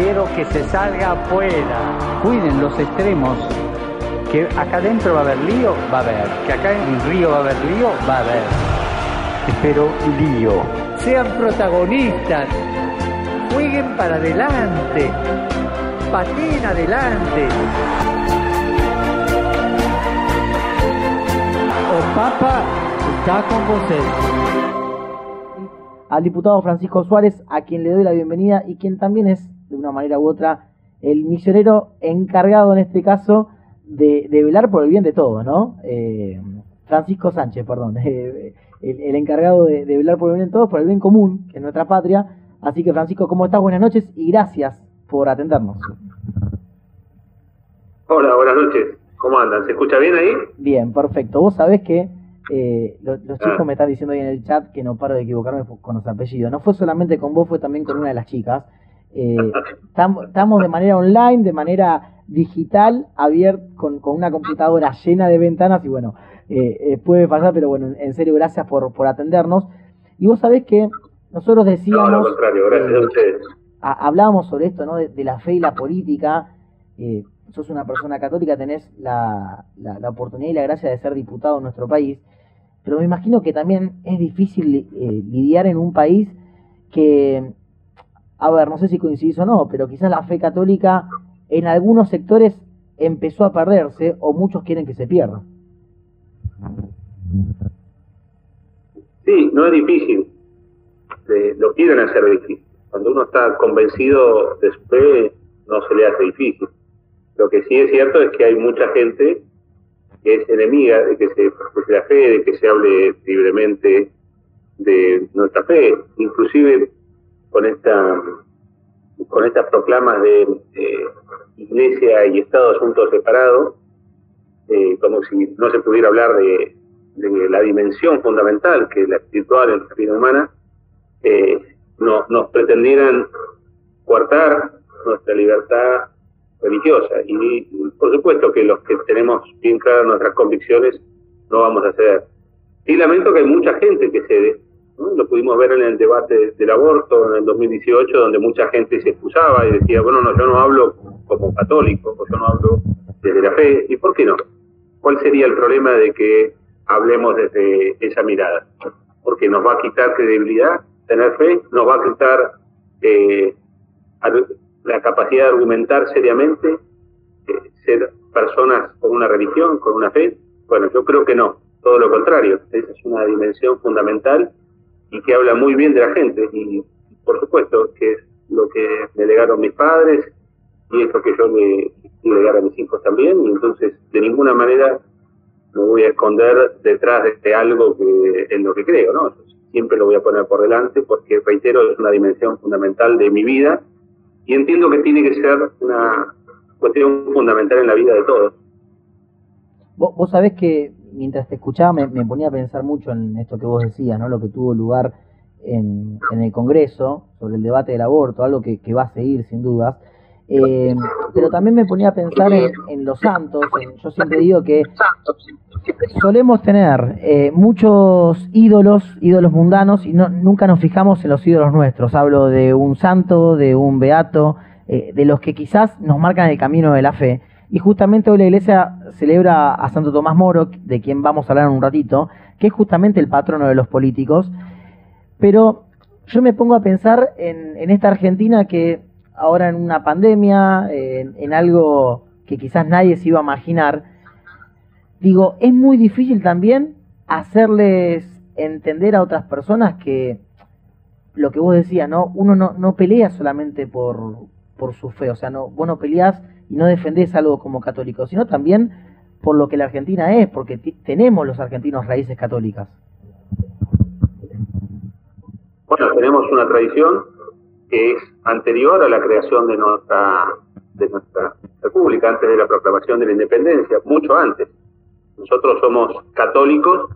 Quiero que se salga afuera. Cuiden los extremos. Que acá adentro va a haber lío, va a haber. Que acá en el río va a haber lío, va a haber. Espero lío. Sean protagonistas. Jueguen para adelante. Pateen adelante. O Papa está con vosotros al diputado Francisco Suárez, a quien le doy la bienvenida y quien también es, de una manera u otra, el misionero encargado en este caso de, velar por el bien de todos, ¿no? Eh, Francisco Sánchez, perdón, eh, el, encargado de, velar por el bien de todos, por el bien común, que es nuestra patria. Así que Francisco, ¿cómo estás? Buenas noches y gracias por atendernos. Hola, buenas noches. ¿Cómo andan? ¿Se escucha bien ahí? Bien, perfecto. Vos sabés que eh, los, chicos ah. me están diciendo ahí en el chat que no paro de equivocarme con los apellidos. No fue solamente con vos, fue también con una de las chicas. Eh, estamos de manera online, de manera digital, abierto, con, una computadora llena de ventanas y bueno, eh, puede pasar, pero bueno, en serio, gracias por, por atendernos. Y vos sabés que nosotros decíamos... No, contrario, gracias a ustedes. hablábamos sobre esto, ¿no? De, la fe y la política. sos una persona católica, tenés la, la, la, oportunidad y la gracia de ser diputado en nuestro país pero me imagino que también es difícil eh, lidiar en un país que, a ver, no sé si coincidís o no, pero quizás la fe católica en algunos sectores empezó a perderse o muchos quieren que se pierda. Sí, no es difícil, lo quieren hacer difícil. Cuando uno está convencido de su fe, no se le hace difícil. Lo que sí es cierto es que hay mucha gente que es enemiga de que se profese la fe, de que se hable libremente de nuestra fe, inclusive con esta con estas proclamas de iglesia y Estado asuntos separados, eh, como si no se pudiera hablar de, la dimensión fundamental que es la espiritual en la vida humana, eh, no, nos pretendieran coartar nuestra libertad religiosa. Y por supuesto que los que tenemos bien claras nuestras convicciones no vamos a ceder. Y lamento que hay mucha gente que cede. Lo pudimos ver en el debate del aborto en el 2018, donde mucha gente se excusaba y decía, bueno, no, yo no hablo como católico, o yo no hablo desde la fe. ¿Y por qué no? ¿Cuál sería el problema de que hablemos desde esa mirada? Porque nos va a quitar credibilidad tener fe, nos va a quitar eh, la capacidad de argumentar seriamente, eh, ser personas con una religión, con una fe? Bueno, yo creo que no, todo lo contrario, esa es una dimensión fundamental y que habla muy bien de la gente y por supuesto que es lo que me legaron mis padres y es lo que yo le legar a mis hijos también y entonces de ninguna manera me voy a esconder detrás de algo que en lo que creo, ¿no? Siempre lo voy a poner por delante porque, reitero, es una dimensión fundamental de mi vida y entiendo que tiene que ser una cuestión fundamental en la vida de todos. Vos, vos sabés que mientras te escuchaba me, ponía a pensar mucho en esto que vos decías, ¿no? Lo que tuvo lugar en, en el Congreso sobre el debate del aborto, algo que, va a seguir sin dudas. Eh, pero también me ponía a pensar en, los santos. yo siempre digo que solemos tener eh, muchos ídolos, ídolos mundanos, y no, nunca nos fijamos en los ídolos nuestros. Hablo de un santo, de un beato, eh, de los que quizás nos marcan el camino de la fe. Y justamente hoy la iglesia celebra a Santo Tomás Moro, de quien vamos a hablar en un ratito, que es justamente el patrono de los políticos. Pero yo me pongo a pensar en, esta Argentina que ahora en una pandemia, en, algo que quizás nadie se iba a imaginar, digo, es muy difícil también hacerles entender a otras personas que lo que vos decías, ¿no? Uno no, no pelea solamente por, por su fe, o sea, no, vos no peleás y no defendés algo como católico, sino también por lo que la Argentina es, porque tenemos los argentinos raíces católicas. Bueno, tenemos una tradición que es anterior a la creación de nuestra de nuestra república, antes de la proclamación de la independencia, mucho antes. Nosotros somos católicos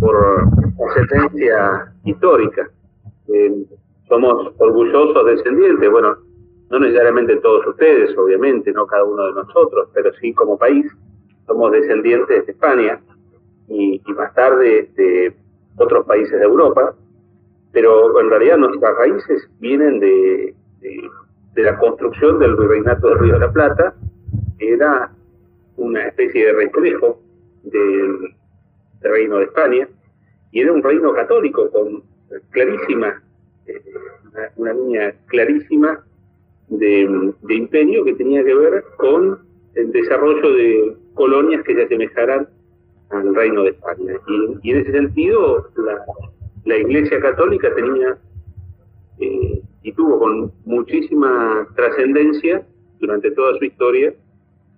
por ascendencia histórica. Eh, somos orgullosos descendientes, bueno, no necesariamente todos ustedes, obviamente, no cada uno de nosotros, pero sí como país, somos descendientes de España y, más tarde de otros países de Europa, pero en realidad nuestras raíces vienen de, la construcción del virreinato del Río de la Plata, que era una especie de reflejo del, reino de España, y era un reino católico con clarísima, eh, una, línea clarísima de, de imperio que tenía que ver con el desarrollo de colonias que se asemejaran al reino de España. Y, en ese sentido, la, la Iglesia Católica tenía eh, y tuvo con muchísima trascendencia durante toda su historia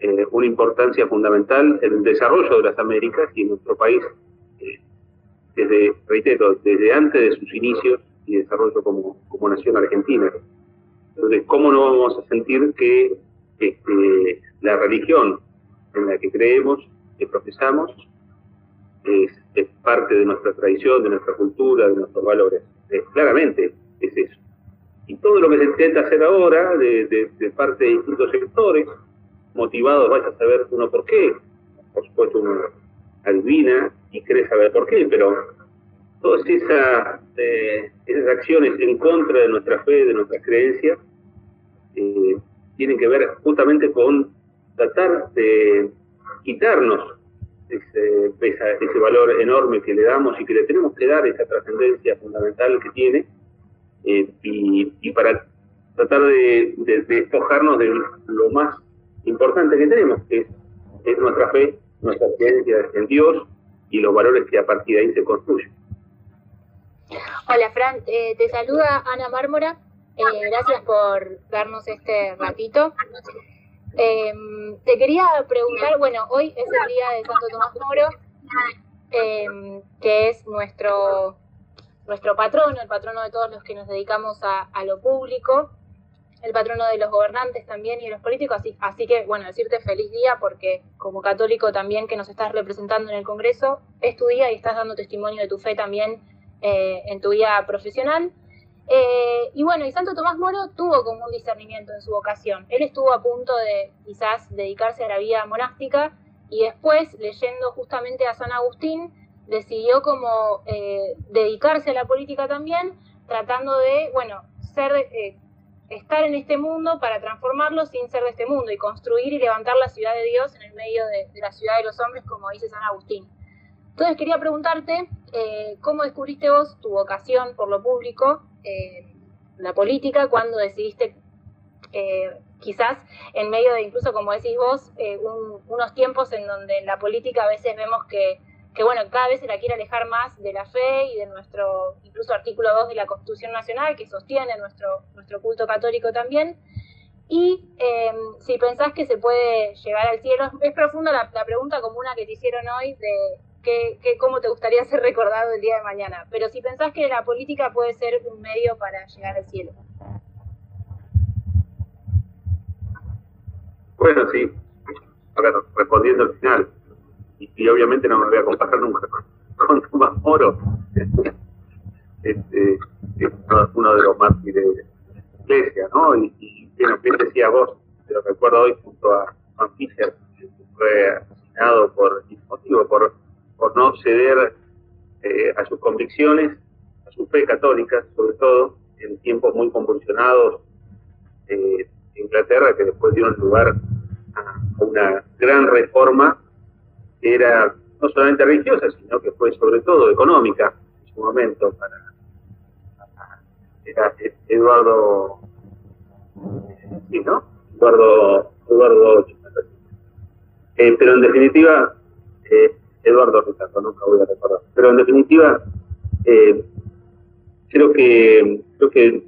eh, una importancia fundamental en el desarrollo de las Américas y en nuestro país, eh, desde, reitero, desde antes de sus inicios y desarrollo como, como nación argentina. Entonces, ¿cómo no vamos a sentir que este, la religión en la que creemos, que profesamos, es, parte de nuestra tradición, de nuestra cultura, de nuestros valores. claramente es eso. Y todo lo que se intenta hacer ahora de, parte de distintos sectores, motivados, vaya a saber uno por qué, por supuesto uno adivina y cree saber por qué, pero todas esas, eh, esas acciones en contra de nuestra fe, de nuestras creencias, eh, tienen que ver justamente con tratar de quitarnos ese, ese valor enorme que le damos y que le tenemos que dar esa trascendencia fundamental que tiene eh, y, para tratar de, despojarnos de lo más importante que tenemos, que es, nuestra fe, nuestra creencia en Dios y los valores que a partir de ahí se construyen. Hola Fran, eh, te saluda Ana Mármora. Eh, gracias por darnos este ratito. Em, te quería preguntar, bueno, hoy es el día de Santo Tomás Moro, em, que es nuestro, nuestro patrono, el patrono de todos los que nos dedicamos a, lo público, el patrono de los gobernantes también y de los políticos, así, así que, bueno, decirte feliz día porque como católico también que nos estás representando en el Congreso, es tu día y estás dando testimonio de tu fe también eh, en tu vida profesional. Eh, y bueno, y Santo Tomás Moro tuvo como un discernimiento en su vocación. Él estuvo a punto de quizás dedicarse a la vida monástica y después, leyendo justamente a San Agustín, decidió como eh, dedicarse a la política también, tratando de, bueno, ser, eh, estar en este mundo para transformarlo sin ser de este mundo y construir y levantar la ciudad de Dios en el medio de, la ciudad de los hombres, como dice San Agustín. Entonces quería preguntarte eh, cómo descubriste vos tu vocación por lo público, eh, la política, cuando decidiste eh, quizás en medio de incluso, como decís vos, unos tiempos en donde en la política a veces vemos que, bueno, cada vez se la quiere alejar más de la fe y de nuestro, incluso artículo 2 de la Constitución Nacional, que sostiene nuestro, nuestro culto católico también. Y si pensás que se puede llegar al cielo, es profunda la, la, pregunta común que te hicieron hoy de cómo te gustaría ser recordado el día de mañana. Pero si pensás que la política puede ser un medio para llegar al cielo. Bueno, sí. respondiendo al final, y, obviamente no me voy a comparar nunca con, Tomás Moro, este, es uno de los mártires de la iglesia, ¿no? Y, y bueno, bien decía vos, te lo recuerdo hoy junto a Juan Fischer, que fue asesinado por motivo, por por no ceder eh, a sus convicciones, a su fe católica, sobre todo en tiempos muy convulsionados eh, de Inglaterra, que después dieron lugar a una gran reforma que era no solamente religiosa, sino que fue sobre todo económica en su momento para, Eduardo sí, ¿no? Eduardo Eduardo eh, pero en definitiva eh, Eduardo Ricardo, nunca voy a recordar. Pero en definitiva, eh, creo que creo que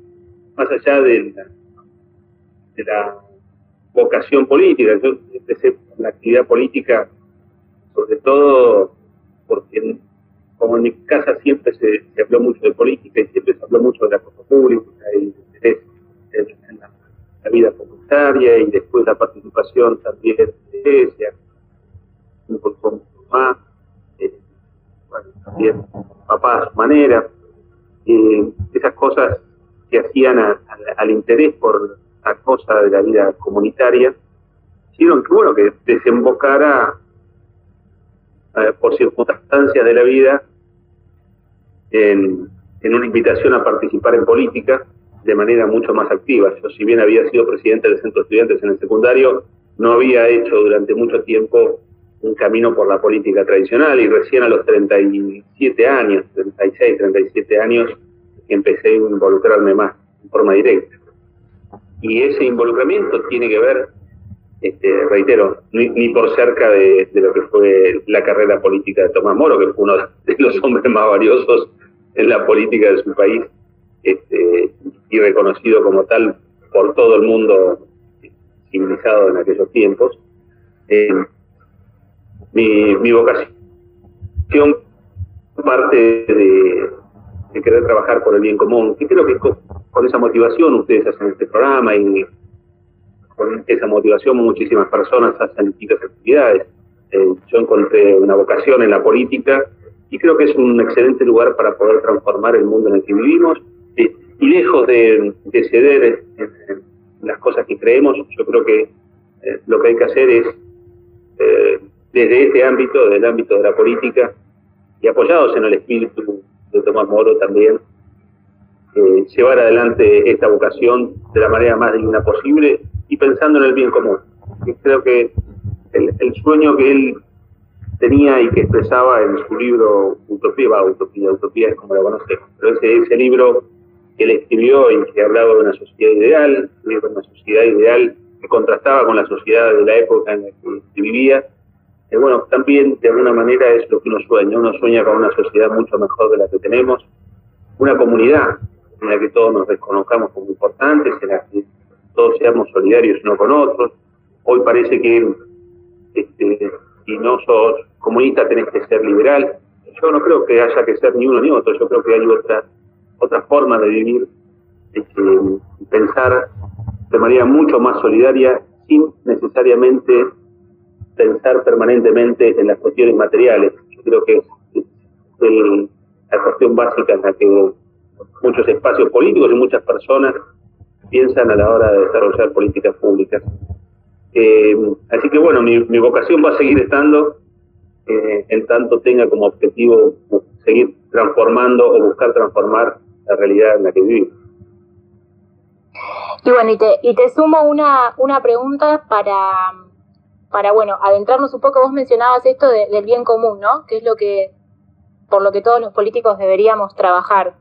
más allá de la, vocación política, yo empecé la actividad política sobre todo porque como en mi casa siempre se, habló mucho de política y siempre se habló mucho de la cosa pública y de interés en, la, vida comunitaria y después la participación también de la iglesia, un más, también papá a su manera, eh, esas cosas que hacían al interés por la cosa de la vida comunitaria, hicieron que, bueno, que desembocara eh, por circunstancias de la vida en, en una invitación a participar en política de manera mucho más activa. Yo, si bien había sido presidente del Centro de Estudiantes en el secundario, no había hecho durante mucho tiempo un camino por la política tradicional y recién a los 37 años, 36, 37 años, empecé a involucrarme más en forma directa. Y ese involucramiento tiene que ver, este, reitero, ni, por cerca de, lo que fue la carrera política de Tomás Moro, que fue uno de los hombres más valiosos en la política de su país este, y reconocido como tal por todo el mundo civilizado en aquellos tiempos. Eh, mi, vocación parte de, querer trabajar por el bien común, y creo que con, esa motivación ustedes hacen este programa y con esa motivación muchísimas personas hacen distintas actividades. Eh, yo encontré una vocación en la política y creo que es un excelente lugar para poder transformar el mundo en el que vivimos y lejos de, ceder en, las cosas que creemos, yo creo que eh, lo que hay que hacer es, eh, desde este ámbito, desde el ámbito de la política, y apoyados en el espíritu de Tomás Moro también, eh, llevar adelante esta vocación de la manera más digna posible y pensando en el bien común. Y creo que el, el, sueño que él tenía y que expresaba en su libro Utopía, va, Utopía, Utopía es como lo conocemos, pero ese, ese libro que él escribió y que hablaba de una sociedad ideal, de una sociedad ideal que contrastaba con la sociedad de la época en la que vivía. Eh, bueno, también de alguna manera es lo que uno sueña. Uno sueña con una sociedad mucho mejor de la que tenemos, una comunidad en la que todos nos reconozcamos como importantes, en la que todos seamos solidarios unos con otros. Hoy parece que este, si no sos comunista tenés que ser liberal. Yo no creo que haya que ser ni uno ni otro, yo creo que hay otra otra forma de vivir, este, pensar de manera mucho más solidaria sin necesariamente pensar permanentemente en las cuestiones materiales. Creo que es la cuestión básica en la que muchos espacios políticos y muchas personas piensan a la hora de desarrollar políticas públicas. Eh, así que bueno, mi, vocación va a seguir estando eh, en tanto tenga como objetivo seguir transformando o buscar transformar la realidad en la que vivimos. Y bueno, y te, y te sumo una, una pregunta para, para, bueno, adentrarnos un poco, vos mencionabas esto del bien común, ¿no? Que es lo que, por lo que todos los políticos deberíamos trabajar.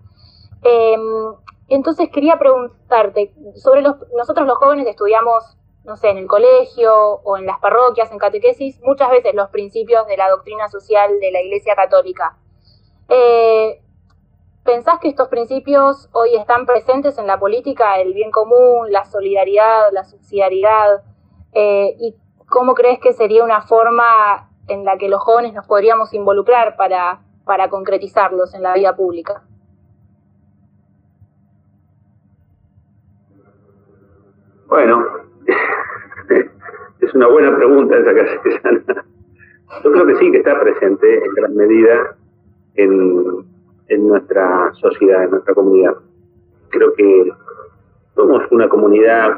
Em, entonces quería preguntarte, sobre los, nosotros los jóvenes estudiamos, no sé, en el colegio o en las parroquias, en catequesis, muchas veces los principios de la doctrina social de la Iglesia Católica. Eh, ¿Pensás que estos principios hoy están presentes en la política, el bien común, la solidaridad, la subsidiariedad? Eh, ¿Y cómo crees que sería una forma en la que los jóvenes nos podríamos involucrar para, para concretizarlos en la vida pública? Bueno, es una buena pregunta esa que hace Yo creo que sí, que está presente en gran medida en en nuestra sociedad, en nuestra comunidad. Creo que somos una comunidad,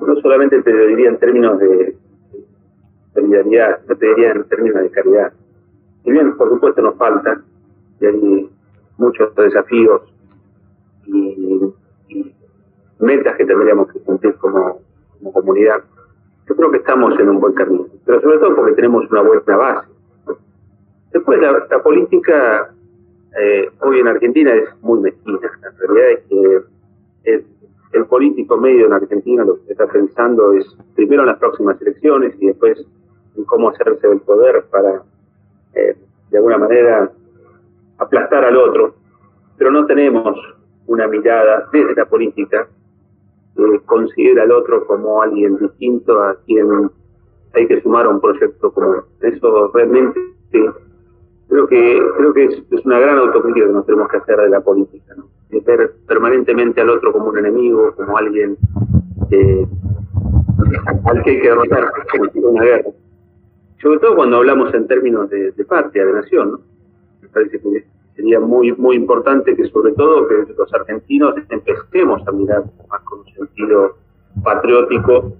no solamente te diría en términos de solidaridad, te diría en términos de caridad. Si bien, por supuesto, nos falta, y hay muchos desafíos y, metas que tendríamos que cumplir como, comunidad, yo creo que estamos en un buen camino, pero sobre todo porque tenemos una buena base. Después, la política eh, hoy en Argentina es muy mezquina. La realidad es que el, político medio en Argentina lo que está pensando es primero en las próximas elecciones y después en cómo hacerse del poder para, eh, de alguna manera, aplastar al otro. Pero no tenemos una mirada desde la política que considera al otro como alguien distinto a quien hay que sumar a un proyecto común. Eso realmente creo que creo que es, una gran autocrítica que nos tenemos que hacer de la política, ¿no? Al otro como un enemigo, como alguien eh, al que hay que derrotar una guerra. Sobre todo cuando hablamos en términos de, patria, de nación, ¿no? Me parece que sería muy muy importante que sobre todo que los argentinos empecemos a mirar más con un sentido patriótico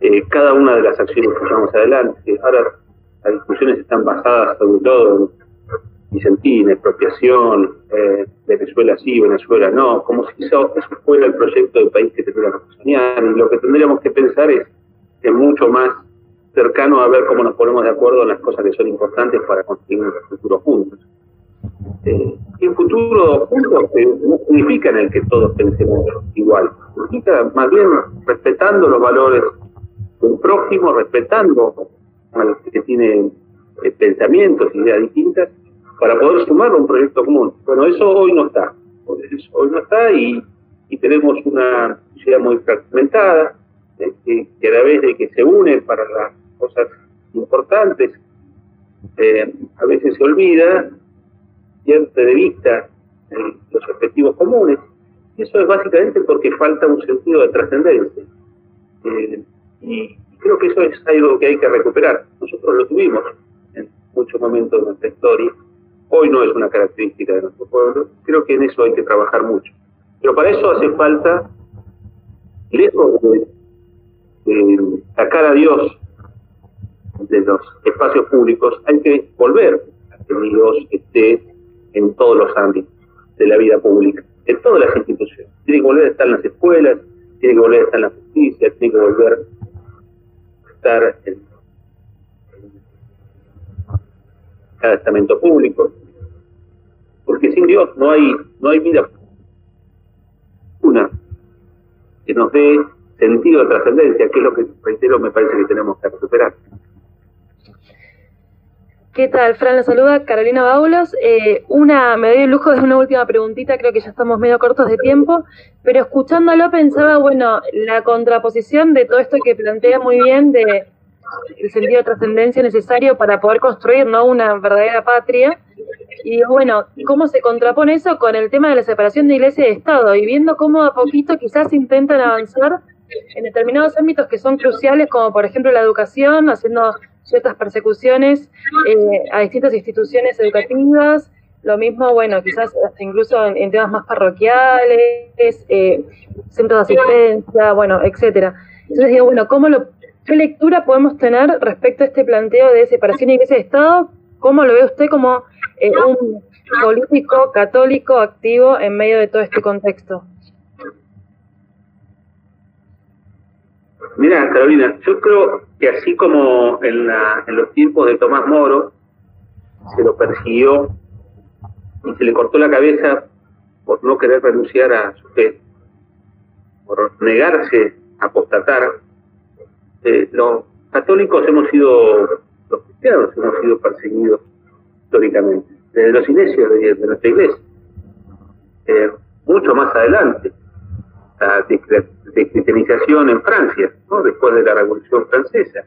eh, cada una de las acciones que llevamos adelante. Ahora las discusiones están basadas sobre todo en Vicentín, expropiación, eh, Venezuela sí, Venezuela no, como si eso, fuera el proyecto del país que tendríamos que soñar. Y lo que tendríamos que pensar es, es mucho más cercano a ver cómo nos ponemos de acuerdo en las cosas que son importantes para construir un futuro juntos. Eh, y un futuro juntos no significa en el que todos pensemos igual, significa más bien respetando los valores del prójimo, respetando a los que tienen eh, pensamientos, ideas distintas, para poder sumar un proyecto común. Bueno, eso hoy no está. hoy no está y, tenemos una sociedad muy fragmentada, eh, que, a la vez de que se une para las cosas importantes, eh, a veces se olvida, pierde de vista los objetivos comunes. Y eso es básicamente porque falta un sentido de trascendencia. y creo que eso es algo que hay que recuperar. Nosotros lo tuvimos en muchos momentos de nuestra historia. Hoy no es una característica de nuestro pueblo. Creo que en eso hay que trabajar mucho. Pero para eso hace falta, lejos de, sacar a Dios de los espacios públicos, hay que volver a que Dios esté en todos los ámbitos de la vida pública, en todas las instituciones. Tiene que volver a estar en las escuelas, tiene que volver a estar en la justicia, tiene que volver estar en, cada estamento público, porque sin Dios no hay, no hay vida una que nos dé sentido de trascendencia, que es lo que, reitero, me parece que tenemos que recuperar. ¿Qué tal, Fran? La saluda Carolina Baulos. Eh, una, me doy el lujo de una última preguntita, creo que ya estamos medio cortos de tiempo, pero escuchándolo pensaba, bueno, la contraposición de todo esto que plantea muy bien de el sentido de trascendencia necesario para poder construir ¿no? una verdadera patria. Y bueno, ¿cómo se contrapone eso con el tema de la separación de iglesia y Estado? Y viendo cómo a poquito quizás intentan avanzar en determinados ámbitos que son cruciales, como por ejemplo la educación, haciendo ciertas persecuciones eh, a distintas instituciones educativas, lo mismo, bueno, quizás incluso en, temas más parroquiales, eh, centros de asistencia, bueno, etcétera. Entonces digo, bueno, ¿cómo lo, ¿qué lectura podemos tener respecto a este planteo de separación de iglesia y Estado? ¿Cómo lo ve usted como eh, un político católico activo en medio de todo este contexto? Mira, Carolina, yo creo que así como en, los tiempos de Tomás Moro se lo persiguió y se le cortó la cabeza por no querer renunciar a su fe, por negarse a apostatar, eh, los católicos hemos sido, los cristianos hemos sido perseguidos históricamente, desde los inicios de, nuestra iglesia. Eh, mucho más adelante, la de cristianización en Francia, después de la Revolución Francesa.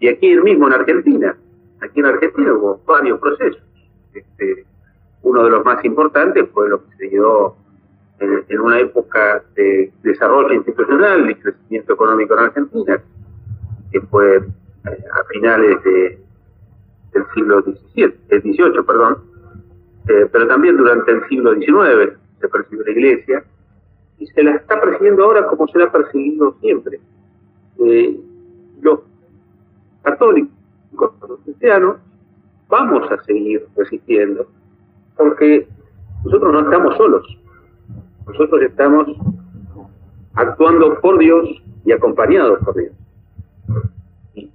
Y aquí mismo en Argentina, aquí en Argentina hubo varios procesos. Este, uno de los más importantes fue lo que se dio en, una época de desarrollo institucional y crecimiento económico en Argentina, que fue eh, a finales de, del siglo XVII, XVIII, perdón, eh, pero también durante el siglo XIX se percibió la Iglesia y se la está persiguiendo ahora como se la ha perseguido siempre. Eh, los católicos, los cristianos, vamos a seguir resistiendo, porque nosotros no estamos solos, nosotros estamos actuando por Dios y acompañados por Dios.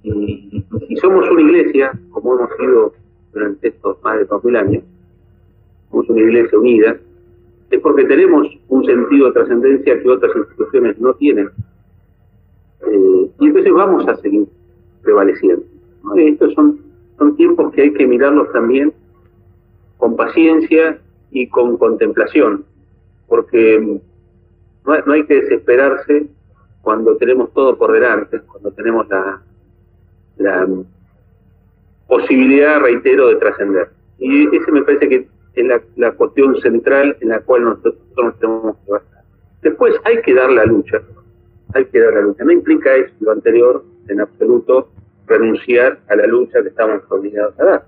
Y, si somos una iglesia, como hemos sido durante estos más de dos mil años, somos una iglesia unida, es porque tenemos un sentido de trascendencia que otras instituciones no tienen. Eh, y entonces vamos a seguir prevaleciendo. Estos son, son tiempos que hay que mirarlos también con paciencia y con contemplación, porque no, no hay que desesperarse cuando tenemos todo por delante, cuando tenemos la, la posibilidad, reitero, de trascender. Y ese me parece que es la, la, cuestión central en la cual nosotros nos tenemos que basar. Después hay que dar la lucha, hay que dar la lucha. No implica eso, lo anterior, en absoluto, renunciar a la lucha que estamos obligados a dar.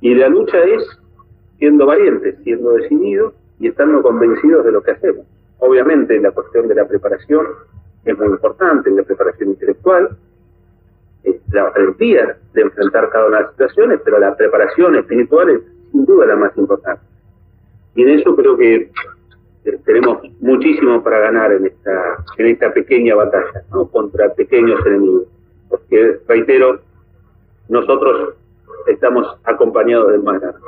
Y la lucha es siendo valientes, siendo decididos y estando convencidos de lo que hacemos. Obviamente la cuestión de la preparación es muy importante, la preparación intelectual, la valentía de enfrentar cada una de las situaciones, pero la preparación espiritual es sin duda la más importante. Y en eso creo que eh, tenemos muchísimo para ganar en esta, en esta pequeña batalla, ¿no? contra pequeños enemigos. Porque, reitero, nosotros estamos acompañados del más grande.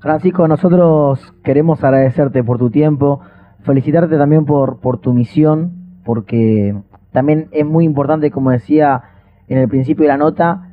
Francisco, nosotros queremos agradecerte por tu tiempo, felicitarte también por, por tu misión, porque también es muy importante, como decía en el principio de la nota,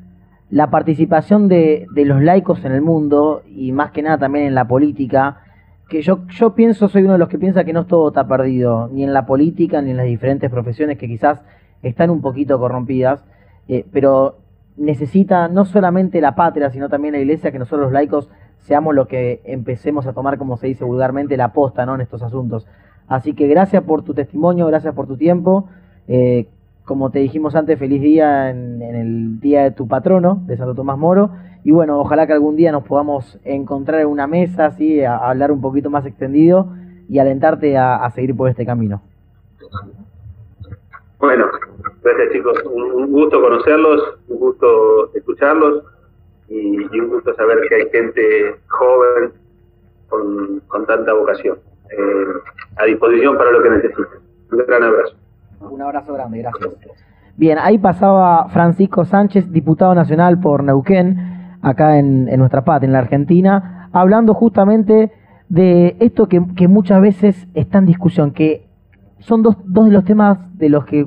la participación de, los laicos en el mundo y más que nada también en la política, que yo, yo pienso, soy uno de los que piensa que no todo está perdido, ni en la política, ni en las diferentes profesiones que quizás están un poquito corrompidas, eh, pero necesita no solamente la patria, sino también la iglesia, que nosotros los laicos seamos los que empecemos a tomar, como se dice vulgarmente, la posta ¿no? en estos asuntos. Así que gracias por tu testimonio, gracias por tu tiempo. Eh, como te dijimos antes, feliz día en, el día de tu patrono, de Santo Tomás Moro. Y bueno, ojalá que algún día nos podamos encontrar en una mesa, así, a, hablar un poquito más extendido y alentarte a, seguir por este camino. Bueno, gracias chicos. Un, gusto conocerlos, un gusto escucharlos y, un gusto saber que hay gente joven con, tanta vocación. Eh, a disposición para lo que necesiten. Un gran abrazo. Un abrazo grande, gracias. Bien, ahí pasaba Francisco Sánchez, diputado nacional por Neuquén, acá en, nuestra patria, en la Argentina, hablando justamente de esto que, muchas veces está en discusión, que son dos, dos de los temas de los que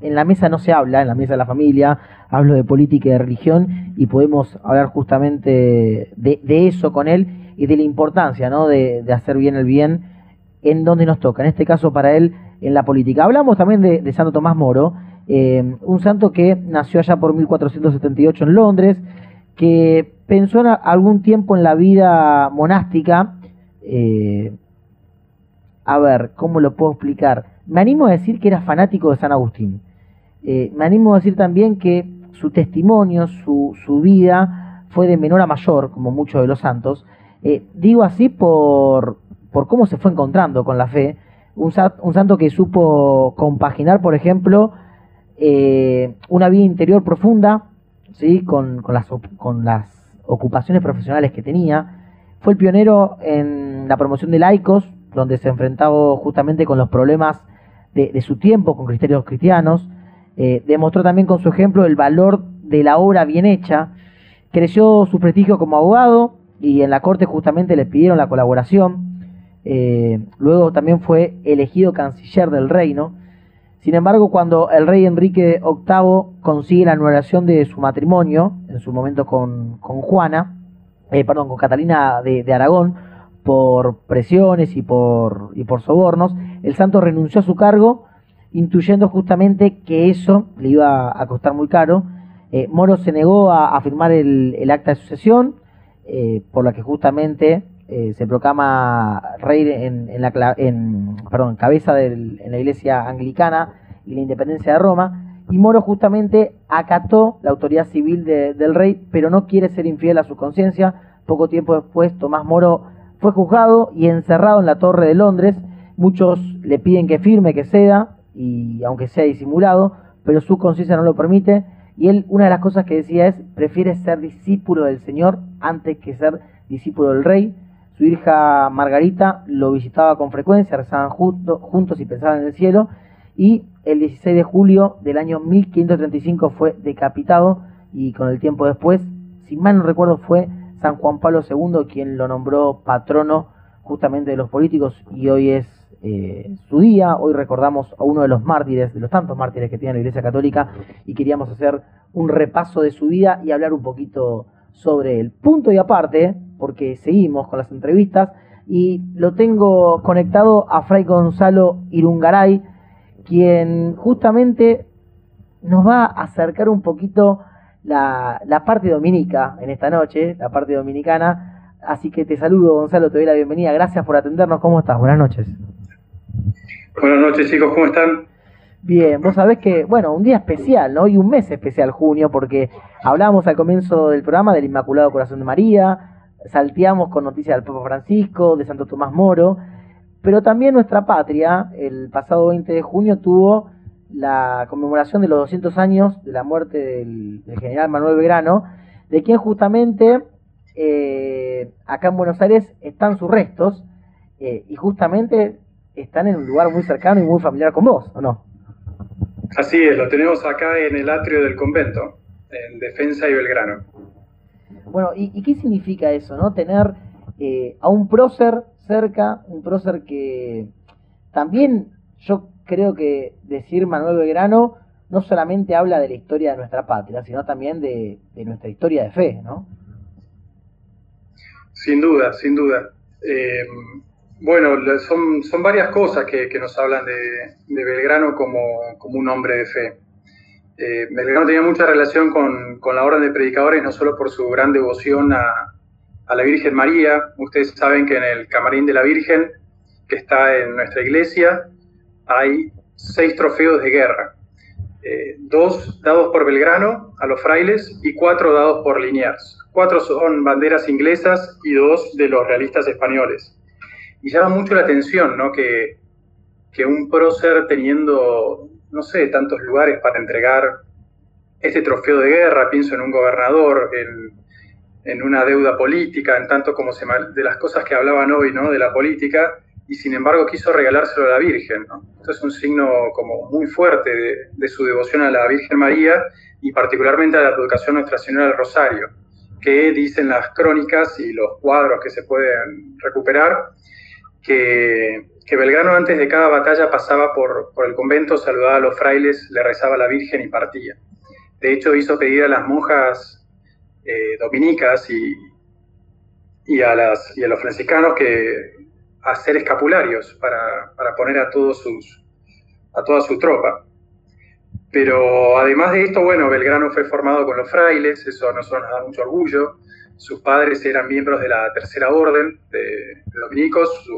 en la mesa no se habla, en la mesa de la familia, hablo de política y de religión, y podemos hablar justamente de, eso con él y de la importancia ¿no? de, de hacer bien el bien en donde nos toca. En este caso, para él, en la política. Hablamos también de, Santo Tomás Moro, eh, un santo que nació allá por 1478 en Londres, que pensó algún tiempo en la vida monástica. Eh, a ver, ¿cómo lo puedo explicar? Me animo a decir que era fanático de San Agustín. Eh, me animo a decir también que su testimonio, su, su, vida, fue de menor a mayor, como muchos de los santos. digo así por, por cómo se fue encontrando con la fe un, santo que supo compaginar, por ejemplo, eh, una vida interior profunda, ¿sí? Con, las, con las ocupaciones profesionales que tenía. Fue el pionero en la promoción de laicos, donde se enfrentaba justamente con los problemas de, su tiempo, con criterios cristianos. Eh, demostró también con su ejemplo el valor de la obra bien hecha. Creció su prestigio como abogado y en la corte justamente le pidieron la colaboración. Eh, luego también fue elegido canciller del reino. Sin embargo, cuando el rey Enrique VIII consigue la anulación de su matrimonio, en su momento con, Juana, eh, perdón, con Catalina de, Aragón, por presiones y por, y por sobornos, el santo renunció a su cargo, intuyendo justamente que eso le iba a costar muy caro. Eh, Moro se negó a, firmar el, acta de sucesión, por la que justamente eh, se proclama rey en, la en, perdón, cabeza del, en la iglesia anglicana y la independencia de Roma, y Moro justamente acató la autoridad civil del rey, pero no quiere ser infiel a su conciencia. Poco tiempo después, Tomás Moro fue juzgado y encerrado en la Torre de Londres. Muchos le piden que firme, que ceda, y aunque sea disimulado, pero su conciencia no lo permite. Y él, una de las cosas que decía es, prefiere ser discípulo del Señor antes que ser discípulo del rey. Su hija Margarita lo visitaba con frecuencia, rezaban juntos y pensaban en el cielo. Y el 16 de julio del año 1535 fue decapitado y con el tiempo después, si mal no recuerdo, fue San Juan Pablo II quien lo nombró patrono justamente de los políticos y hoy es eh, su día. Hoy recordamos a uno de los mártires, de los tantos mártires que tiene la Iglesia Católica y queríamos hacer un repaso de su vida y hablar un poquito sobre el punto y aparte, porque seguimos con las entrevistas, y lo tengo conectado a Fray Gonzalo Irungaray, quien justamente nos va a acercar un poquito la, la parte dominica en esta noche, la parte dominicana. Así que te saludo, Gonzalo, te doy la bienvenida. Gracias por atendernos. ¿Cómo estás? Buenas noches. Buenas noches chicos, ¿cómo están? Bien, vos sabés que, bueno, un día especial, ¿no? Y un mes especial, junio, porque hablábamos al comienzo del programa del Inmaculado Corazón de María, salteamos con noticias del Papa Francisco, de Santo Tomás Moro, pero también nuestra patria, el pasado 20 de junio, tuvo la conmemoración de los 200 años de la muerte del, general Manuel Belgrano, de quien justamente eh, acá en Buenos Aires están sus restos, eh, y justamente están en un lugar muy cercano y muy familiar con vos, ¿o no? Así es, lo tenemos acá en el atrio del convento, en Defensa y Belgrano. Bueno, ¿y, qué significa eso, no? Tener eh, a un prócer cerca, un prócer que también yo creo que decir Manuel Belgrano no solamente habla de la historia de nuestra patria, sino también de, nuestra historia de fe, ¿no? Sin duda, sin duda. Eh, bueno, son, son varias cosas que, nos hablan de, Belgrano como, un hombre de fe. Eh, Belgrano tenía mucha relación con, la orden de predicadores, no solo por su gran devoción a, la Virgen María. Ustedes saben que en el camarín de la Virgen, que está en nuestra iglesia, hay seis trofeos de guerra. Eh, dos dados por Belgrano a los frailes y cuatro dados por Liniers. Cuatro son banderas inglesas y dos de los realistas españoles. Y llama mucho la atención, ¿no? Que, un prócer teniendo, no sé, tantos lugares para entregar este trofeo de guerra, pienso en un gobernador, en, una deuda política, en tanto como se de las cosas que hablaban hoy, ¿no? De la política, y sin embargo quiso regalárselo a la Virgen. Esto es un signo como muy fuerte de, de su devoción a la Virgen María y particularmente a la educación Nuestra Señora del Rosario, que dicen las crónicas y los cuadros que se pueden recuperar, que, Belgrano antes de cada batalla pasaba por, el convento, saludaba a los frailes, le rezaba a la Virgen y partía. De hecho, hizo pedir a las monjas eh, dominicas y, y, a las, y a los franciscanos que hacer escapularios para, poner a, todos sus, a toda su tropa. Pero además de esto, bueno, Belgrano fue formado con los frailes, eso a nosotros nos da mucho orgullo. Sus padres eran miembros de la Tercera Orden de, dominicos,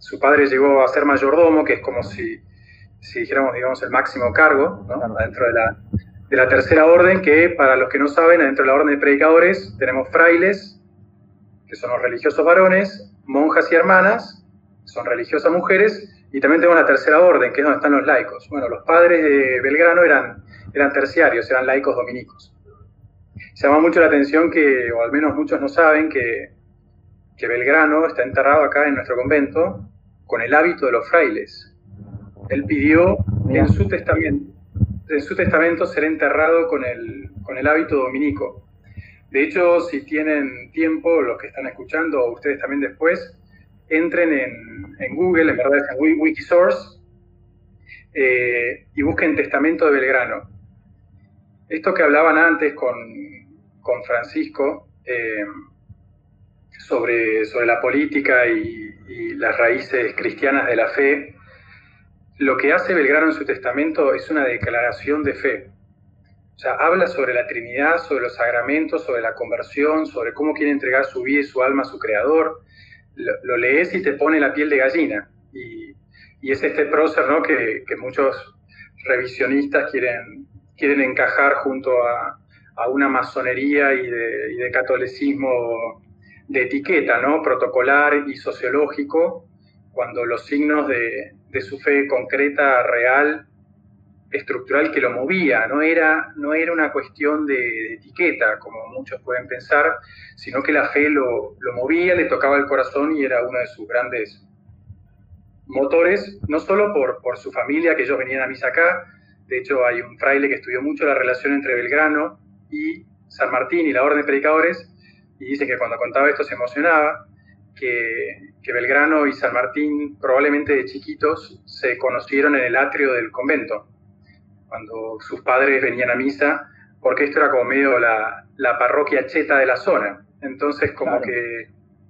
su padre llegó a ser mayordomo, que es como si, si dijéramos, digamos, el máximo cargo, dentro de la, de la tercera orden, que para los que no saben, dentro de la orden de predicadores tenemos frailes, que son los religiosos varones, monjas y hermanas, son religiosas mujeres, y también tenemos la tercera orden, que es donde están los laicos. Bueno, los padres de Belgrano eran, eran terciarios, eran laicos dominicos. Se llama mucho la atención que, o al menos muchos no saben, que, que Belgrano está enterrado acá en nuestro convento, con el hábito de los frailes. Él pidió en su testamento, en su testamento ser enterrado con el, con el hábito dominico. De hecho, si tienen tiempo, los que están escuchando, o ustedes también después, entren en, Google, en verdad es en Wikisource, eh, y busquen Testamento de Belgrano. Esto que hablaban antes con, Francisco eh, sobre, sobre la política y, y las raíces cristianas de la fe, lo que hace Belgrano en su testamento es una declaración de fe. O sea, habla sobre la Trinidad, sobre los sagramentos, sobre la conversión, sobre cómo quiere entregar su vida y su alma a su Creador. Lo, lees y te pone la piel de gallina. Y, es este prócer ¿no? que, muchos revisionistas quieren, quieren encajar junto a, una masonería y y de catolicismo de etiqueta, ¿no? Protocolar y sociológico, cuando los signos de, su fe concreta, real, estructural que lo movía, no era, no era una cuestión de, etiqueta, como muchos pueden pensar, sino que la fe lo, movía, le tocaba el corazón y era uno de sus grandes motores, no solo por, por su familia, que ellos venían a misa acá, de hecho hay un fraile que estudió mucho la relación entre Belgrano y San Martín y la Orden de Predicadores, y dice que cuando contaba esto se emocionaba, que, Belgrano y San Martín probablemente de chiquitos se conocieron en el atrio del convento, cuando sus padres venían a misa, porque esto era como medio la, parroquia cheta de la zona. Entonces como que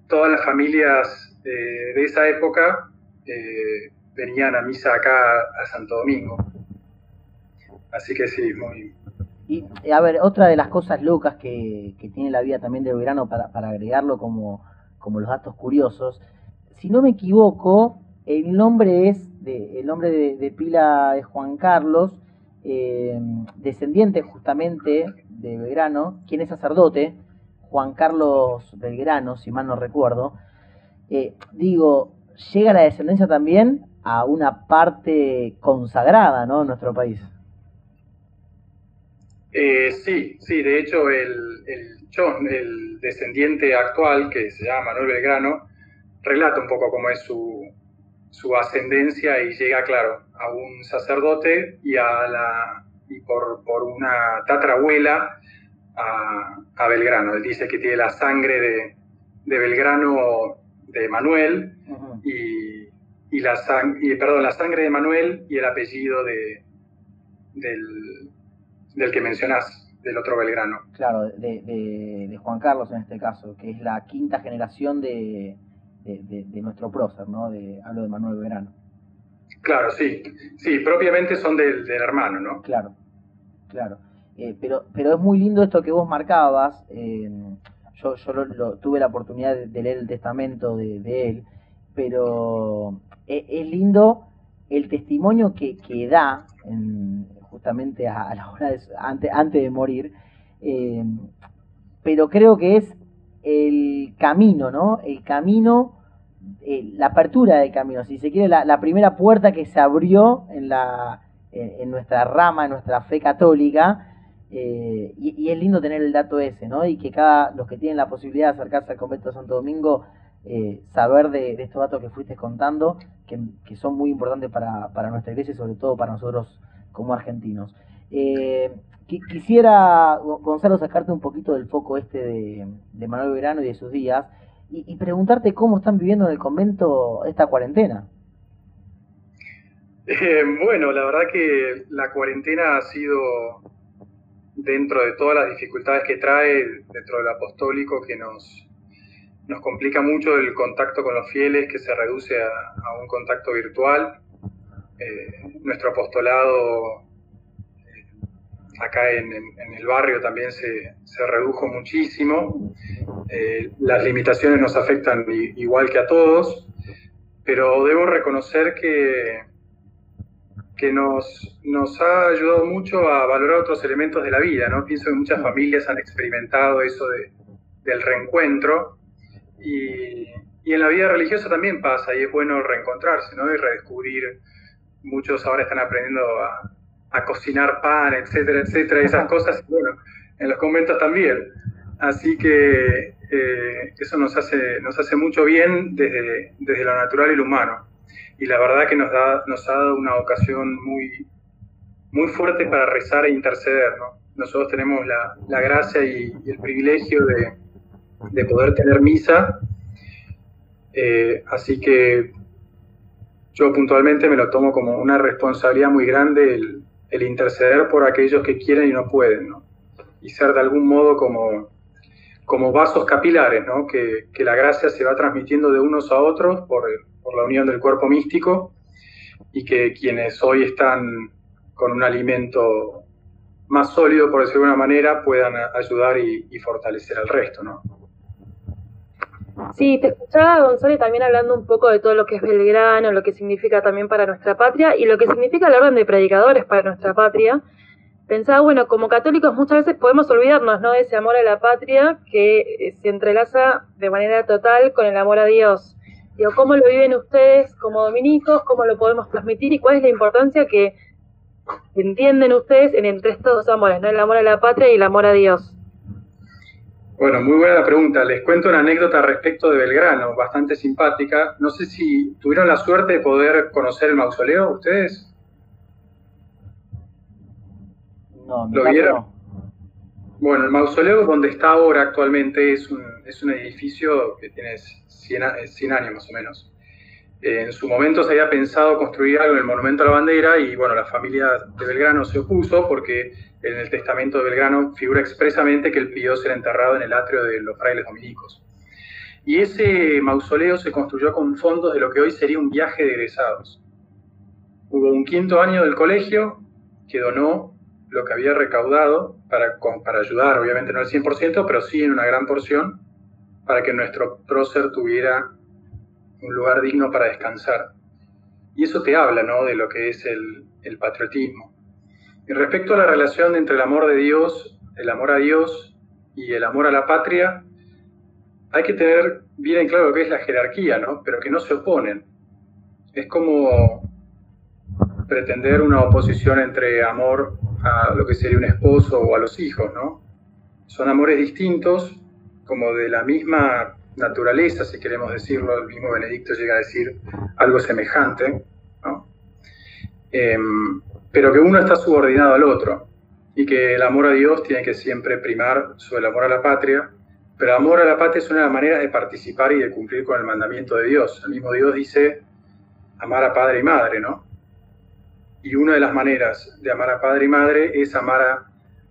todas las familias eh, de esa época eh, venían a misa acá a Santo Domingo. Así que sí, muy, y a ver, otra de las cosas locas que, tiene la vida también de Belgrano para, para agregarlo como, como los datos curiosos, si no me equivoco, el nombre es el nombre de, pila es Juan Carlos, eh, descendiente justamente de Belgrano, quien es sacerdote, Juan Carlos Belgrano, si mal no recuerdo. Eh, digo, llega la descendencia también a una parte consagrada, ¿no? En nuestro país. Eh, sí, sí, de hecho el, el, el descendiente actual, que se llama Manuel Belgrano, relata un poco cómo es su, su ascendencia y llega, claro, a un sacerdote y, a la, y por, por una tatarabuela a, a, Belgrano. Él dice que tiene la sangre de, de Belgrano de Manuel y, y, la y, perdón, la sangre de Manuel y el apellido de, del, del que mencionás, del otro Belgrano. Claro, de, de, Juan Carlos en este caso, que es la quinta generación de, de, nuestro prócer, ¿no? De, hablo de Manuel Belgrano. Claro, sí, sí, propiamente son del, del hermano, ¿no? Claro, claro. Eh, pero, pero es muy lindo esto que vos marcabas. Eh, yo yo lo, tuve la oportunidad de, leer el testamento de, él, pero es, es, lindo el testimonio que, que da en, justamente a, la hora de, antes, antes de morir, eh, pero creo que es el camino, ¿no? El camino, eh, la apertura del camino, si se quiere, la, primera puerta que se abrió en, la, en, nuestra rama, en nuestra fe católica, eh, y, es lindo tener el dato ese, ¿no? Y que cada, los que tienen la posibilidad de acercarse al convento de Santo Domingo, saber de, estos datos que fuiste contando, que, que son muy importantes para, para nuestra iglesia y sobre todo para nosotros como argentinos. Eh, quisiera, Gonzalo, sacarte un poquito del foco este de, Manuel Verano y de sus días y, preguntarte cómo están viviendo en el convento esta cuarentena. Eh, bueno, la verdad que la cuarentena ha sido dentro de todas las dificultades que trae, dentro del apostólico, que nos, nos complica mucho el contacto con los fieles, que se reduce a un contacto virtual. Eh, nuestro apostolado eh, acá en, el barrio también se, redujo muchísimo. Eh, las limitaciones nos afectan igual que a todos, pero debo reconocer que, que nos, ha ayudado mucho a valorar otros elementos de la vida. ¿no? Pienso que muchas familias han experimentado eso de, del reencuentro y, y, en la vida religiosa también pasa y es bueno reencontrarse ¿no? y redescubrir muchos ahora están aprendiendo a, cocinar pan, etcétera, etcétera, esas cosas, bueno, en los conventos también. Así que eh, eso nos hace, nos hace mucho bien desde, desde lo natural y lo humano. Y la verdad que nos, da, nos ha dado una ocasión muy, muy fuerte para rezar e interceder. ¿no? Nosotros tenemos la, la gracia y, el privilegio de, de, poder tener misa. Eh, así que yo puntualmente me lo tomo como una responsabilidad muy grande el, interceder por aquellos que quieren y no pueden, ¿no? Y ser de algún modo como, como vasos capilares, ¿no? Que, la gracia se va transmitiendo de unos a otros por, por, la unión del cuerpo místico y que quienes hoy están con un alimento más sólido, por decirlo de alguna manera, puedan ayudar y, y fortalecer al resto, ¿no? Sí, te escuchaba Gonzalo también hablando un poco de todo lo que es Belgrano, lo que significa también para nuestra patria y lo que significa la orden de predicadores para nuestra patria. Pensaba, bueno, como católicos muchas veces podemos olvidarnos, ¿no? De ese amor a la patria que eh, se entrelaza de manera total con el amor a Dios. Digo, ¿cómo lo viven ustedes como dominicos? ¿Cómo lo podemos transmitir? ¿Y cuál es la importancia que entienden ustedes en entre estos dos amores, ¿no? El amor a la patria y el amor a Dios. Bueno, muy buena la pregunta. Les cuento una anécdota respecto de Belgrano, bastante simpática. No sé si tuvieron la suerte de poder conocer el mausoleo ustedes. No, ¿Lo vieron? Bueno, el mausoleo donde está ahora actualmente es un, es un edificio que tiene 100, 100 años más o menos. Eh, en su momento se había pensado construir algo en el Monumento a la Bandera y bueno, la familia de Belgrano se opuso porque en el testamento de Belgrano figura expresamente que él pidió ser enterrado en el atrio de los frailes dominicos. Y ese mausoleo se construyó con fondos de lo que hoy sería un viaje de egresados. Hubo un quinto año del colegio que donó lo que había recaudado para, para ayudar, obviamente no al 100%, pero sí en una gran porción, para que nuestro prócer tuviera un lugar digno para descansar. y eso te habla ¿no? de lo que es el, el patriotismo. Y respecto a la relación entre el amor de Dios, el amor a Dios y el amor a la patria, hay que tener bien en claro que es la jerarquía, ¿no? pero que no se oponen. Es como pretender una oposición entre amor a lo que sería un esposo o a los hijos, ¿no? Son amores distintos, como de la misma naturaleza, si queremos decirlo, el mismo Benedicto llega a decir algo semejante, ¿no? Em, pero que uno está subordinado al otro y que el amor a Dios tiene que siempre primar sobre el amor a la patria, pero el amor a la patria es una manera de participar y de cumplir con el mandamiento de Dios. El mismo Dios dice amar a padre y madre, ¿no? Y una de las maneras de amar a padre y madre es amar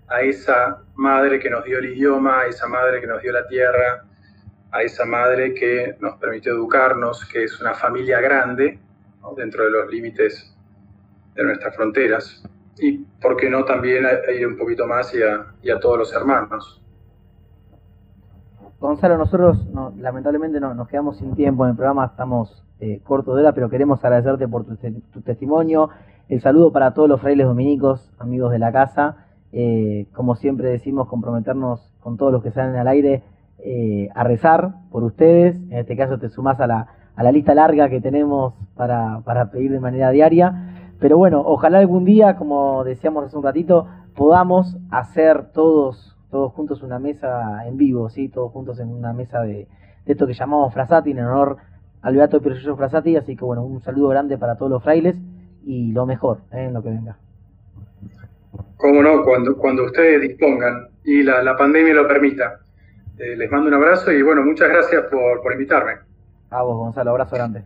a, esa madre que nos dio el idioma, a esa madre que nos dio la tierra, a esa madre que nos permitió educarnos, que es una familia grande dentro de los límites de nuestras fronteras. Y, ¿por qué no también ir un poquito más y a, todos los hermanos? Gonzalo, nosotros lamentablemente no, nos quedamos sin tiempo en el programa, estamos eh, cortos de hora, pero queremos agradecerte por tu testimonio, el saludo para todos los frailes dominicos, amigos de la casa. Eh, como siempre decimos, comprometernos con todos los que salen al aire eh, a rezar por ustedes. En este caso te sumás a la, a la lista larga que tenemos para, para pedir de manera diaria. Pero bueno, ojalá algún día, como decíamos hace un ratito, podamos hacer todos, todos juntos una mesa en vivo, ¿sí? todos juntos en una mesa de, esto que llamamos Frasati en honor al Beato Pirullo Frasati. Así que bueno, un saludo grande para todos los frailes y lo mejor ¿eh? en lo que venga. Cómo no, cuando, cuando ustedes dispongan y la, la pandemia lo permita. Eh, les mando un abrazo y bueno, muchas gracias por, por invitarme. A vos, Gonzalo, abrazo grande.